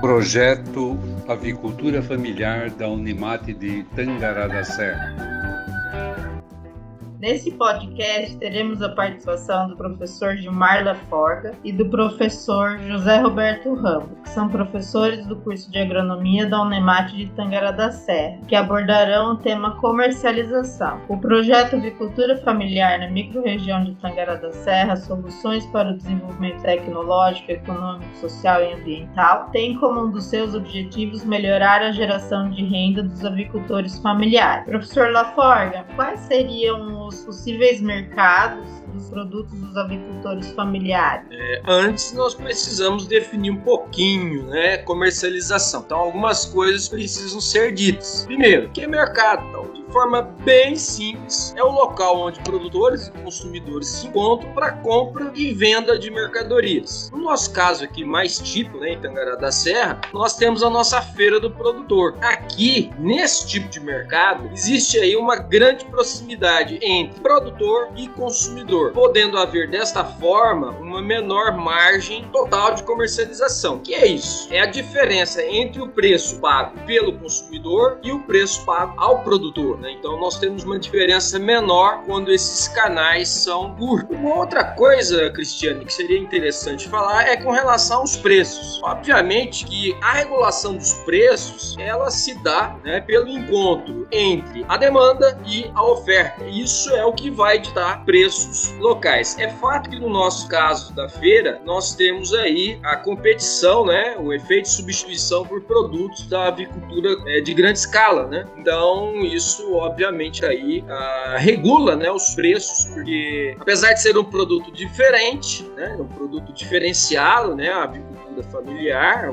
Projeto Avicultura Familiar da Unimate de Tangará da Serra. Nesse podcast, teremos a participação do professor Gilmar Laforga e do professor José Roberto Ramos, que são professores do curso de agronomia da Unemate de Tangará da Serra, que abordarão o tema comercialização. O projeto Avicultura Familiar na microrregião de Tangará da Serra, Soluções para o Desenvolvimento Tecnológico, Econômico, Social e Ambiental, tem como um dos seus objetivos melhorar a geração de renda dos avicultores familiares. Professor Laforga, quais seriam os possíveis mercados dos produtos dos avicultores familiares? É, antes nós precisamos definir um pouquinho, né, comercialização. Então algumas coisas precisam ser ditas. Primeiro, que é mercado? Então, de forma bem simples, é o local onde produtores e consumidores se encontram para compra e venda de mercadorias. No nosso caso aqui mais típico, né, em Tangará da Serra, nós temos a nossa feira do produtor. Aqui, nesse tipo de mercado, existe aí uma grande proximidade entre produtor e consumidor, podendo haver desta forma uma menor margem total de comercialização. Que é isso? É a diferença entre o preço pago pelo consumidor e o preço pago ao produtor. Né? Então nós temos uma diferença menor quando esses canais são curtos. Uma outra coisa, Cristiane, que seria interessante falar é com relação aos preços. Obviamente que a regulação dos preços ela se dá né, pelo encontro entre a demanda e a oferta. Isso é o que vai ditar preços locais. É fato que no nosso caso da feira nós temos aí a competição, né, o efeito de substituição por produtos da avicultura é, de grande escala, né? Então isso obviamente aí uh, regula, né, os preços, porque apesar de ser um produto diferente, né, um produto diferenciado, né, a avicultura familiar,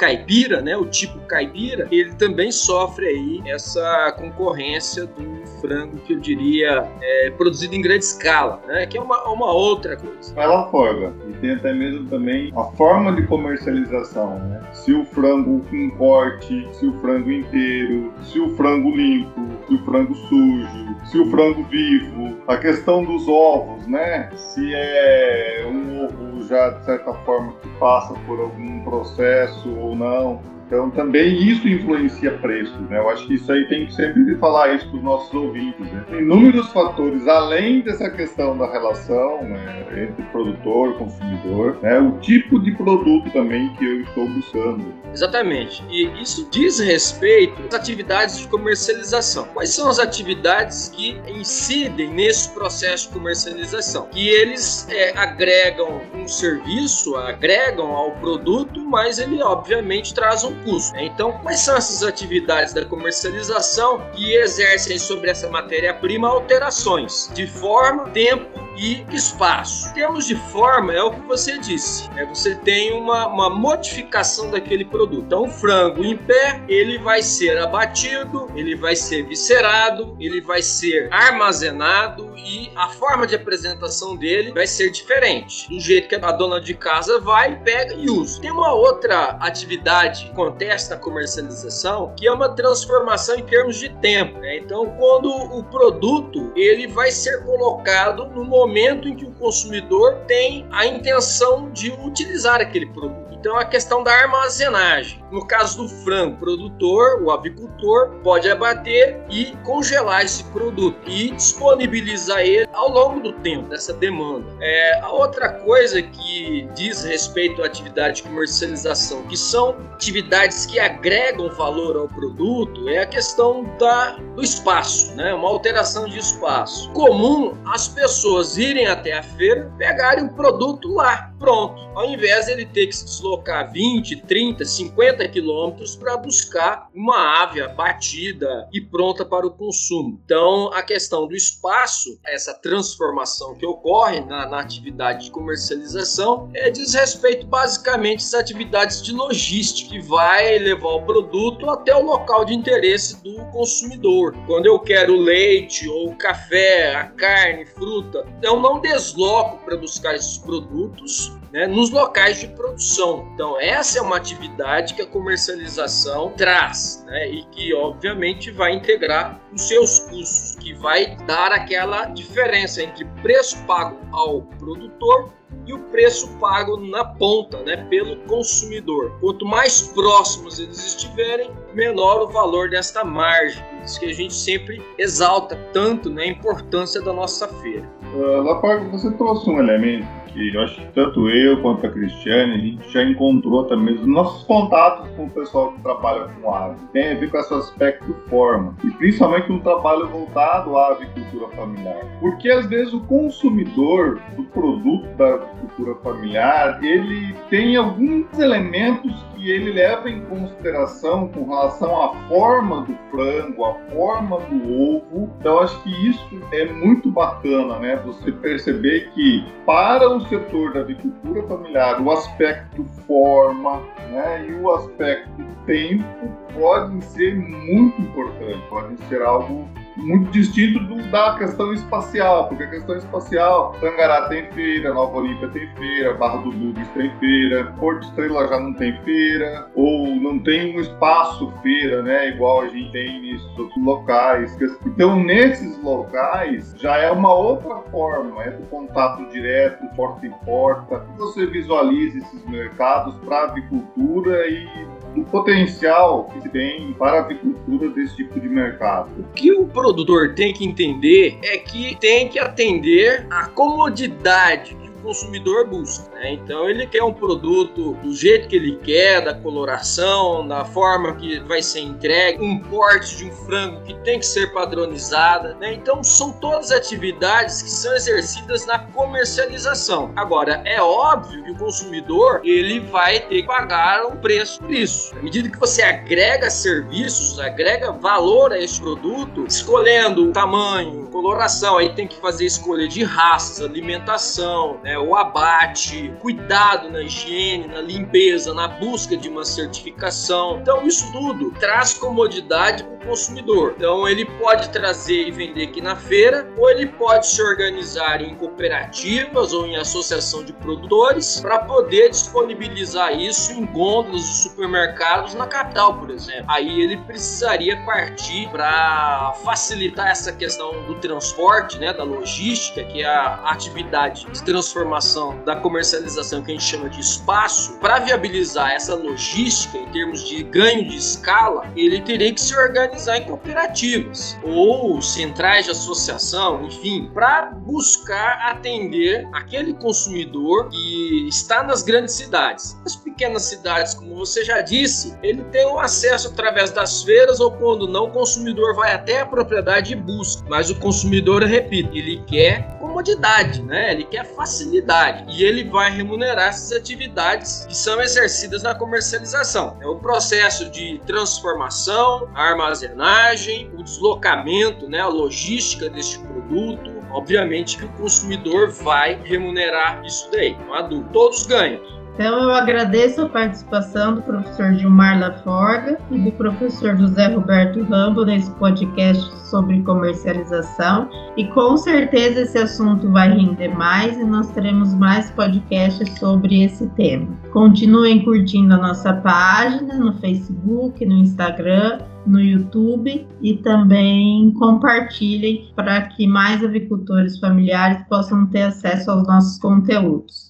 caipira, né, o tipo caipira, ele também sofre aí essa concorrência do frango que eu diria é, produzido em grande escala, né, que é uma, uma outra coisa. Ela forma e tem até mesmo também a forma de comercialização, né? Se o frango em corte, se o frango inteiro, se o frango limpo, se o frango sujo, se o frango vivo, a questão dos ovos, né? Se é um ovo já de certa forma que passa por algum processo ou não. Então também isso influencia preços, né? Eu acho que isso aí tem que sempre falar isso para os nossos ouvintes. Né? Inúmeros fatores, além dessa questão da relação né, entre produtor e consumidor, né? o tipo de produto também que eu estou buscando. Exatamente. E isso diz respeito às atividades de comercialização. Quais são as atividades que incidem nesse processo de comercialização? Que eles é, agregam um serviço, agregam ao produto, mas ele obviamente traz um custo. Né? Então, quais são essas atividades da comercialização que exercem sobre essa matéria-prima alterações de forma, tempo e espaço. Em termos de forma, é o que você disse. Né? Você tem uma, uma modificação daquele produto. Então, o frango em pé, ele vai ser abatido, ele vai ser viscerado, ele vai ser armazenado e a forma de apresentação dele vai ser diferente. Do jeito que a dona de casa vai, pega e usa. Tem uma outra atividade que acontece na comercialização que é uma transformação em termos de tempo. Né? Então, quando o produto ele vai ser colocado no momento momento em que o consumidor tem a intenção de utilizar aquele produto. Então, a questão da armazenagem. No caso do frango, o produtor, o avicultor, pode abater e congelar esse produto e disponibilizar ele ao longo do tempo, dessa demanda. É, a outra coisa que diz respeito à atividade de comercialização, que são atividades que agregam valor ao produto, é a questão da, do espaço, né? uma alteração de espaço. Comum as pessoas irem até a feira, pegarem o produto lá, pronto, ao invés de ele ter que se deslocar deslocar 20, 30, 50 quilômetros para buscar uma ave abatida e pronta para o consumo. Então, a questão do espaço, essa transformação que ocorre na, na atividade de comercialização, é, diz respeito basicamente às atividades de logística, que vai levar o produto até o local de interesse do consumidor. Quando eu quero leite ou café, a carne, fruta, eu não desloco para buscar esses produtos né, nos locais de produção. Então, essa é uma atividade que a comercialização traz né, e que, obviamente, vai integrar os seus custos, que vai dar aquela diferença entre preço pago ao produtor e o preço pago na ponta, né, pelo consumidor. Quanto mais próximos eles estiverem, menor o valor desta margem. Isso que a gente sempre exalta tanto né, a importância da nossa feira. Uh, Lapargo, você trouxe um elemento que eu acho que tanto eu quanto a Cristiane, a gente já encontrou também os nossos contatos com o pessoal que trabalha com ave. Tem a ver com esse aspecto forma. E principalmente um trabalho voltado à avicultura familiar. Porque às vezes o consumidor do produto da avicultura familiar, ele tem alguns elementos que ele leva em consideração com relação à forma do frango, à forma do ovo. Então acho que isso é muito bacana, né? Você perceber que para o setor da avicultura familiar, o aspecto forma, né, e o aspecto tempo podem ser muito importantes, podem ser algo muito distinto do, da questão espacial, porque a questão espacial, Tangará tem feira, Nova Olímpia tem feira, Barra do Bugres tem feira, Porto Estrela já não tem feira, ou não tem um espaço feira, né, igual a gente tem nesses outros locais. Então, nesses locais, já é uma outra forma, é do contato direto, porta em porta, você visualiza esses mercados para avicultura e do potencial que tem para a avicultura desse tipo de mercado. O que o produtor tem que entender é que tem que atender a comodidade consumidor busca. Né? Então ele quer um produto do jeito que ele quer, da coloração, da forma que vai ser entregue, um porte de um frango que tem que ser padronizada. Né? Então são todas atividades que são exercidas na comercialização. Agora é óbvio que o consumidor ele vai ter que pagar um preço por isso. À medida que você agrega serviços, agrega valor a esse produto, escolhendo o tamanho, coloração, aí tem que fazer escolha de raças, alimentação, né? Né, o abate, cuidado na higiene, na limpeza, na busca de uma certificação. Então, isso tudo traz comodidade para o consumidor. Então, ele pode trazer e vender aqui na feira, ou ele pode se organizar em cooperativas ou em associação de produtores para poder disponibilizar isso em gôndolas de supermercados na capital, por exemplo. Aí ele precisaria partir para facilitar essa questão do transporte, né, da logística, que é a atividade de transformação transformação da comercialização que a gente chama de espaço, para viabilizar essa logística em termos de ganho de escala, ele teria que se organizar em cooperativas ou centrais de associação, enfim, para buscar atender aquele consumidor que está nas grandes cidades. As pequenas cidades, como você já disse, ele tem um acesso através das feiras ou quando não, o consumidor vai até a propriedade e busca. Mas o consumidor, repito, ele quer comodidade, né? Ele quer facilidade facilidade e ele vai remunerar essas atividades que são exercidas na comercialização. É o processo de transformação, armazenagem, o deslocamento, né, a logística deste produto. Obviamente que o consumidor vai remunerar isso daí, há dúvida. Todos ganham. Então, eu agradeço a participação do professor Gilmar Laforga e do professor José Roberto Rambo nesse podcast sobre comercialização. E com certeza esse assunto vai render mais e nós teremos mais podcasts sobre esse tema. Continuem curtindo a nossa página no Facebook, no Instagram, no YouTube e também compartilhem para que mais avicultores familiares possam ter acesso aos nossos conteúdos.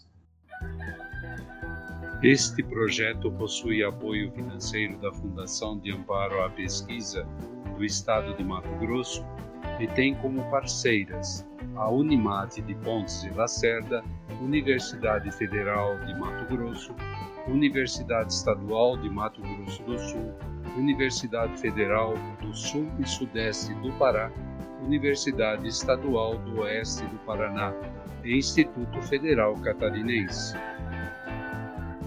Este projeto possui apoio financeiro da Fundação de Amparo à Pesquisa do Estado de Mato Grosso e tem como parceiras a Unimate de Pontes e Lacerda, Universidade Federal de Mato Grosso, Universidade Estadual de Mato Grosso do Sul, Universidade Federal do Sul e Sudeste do Pará, Universidade Estadual do Oeste do Paraná e Instituto Federal Catarinense.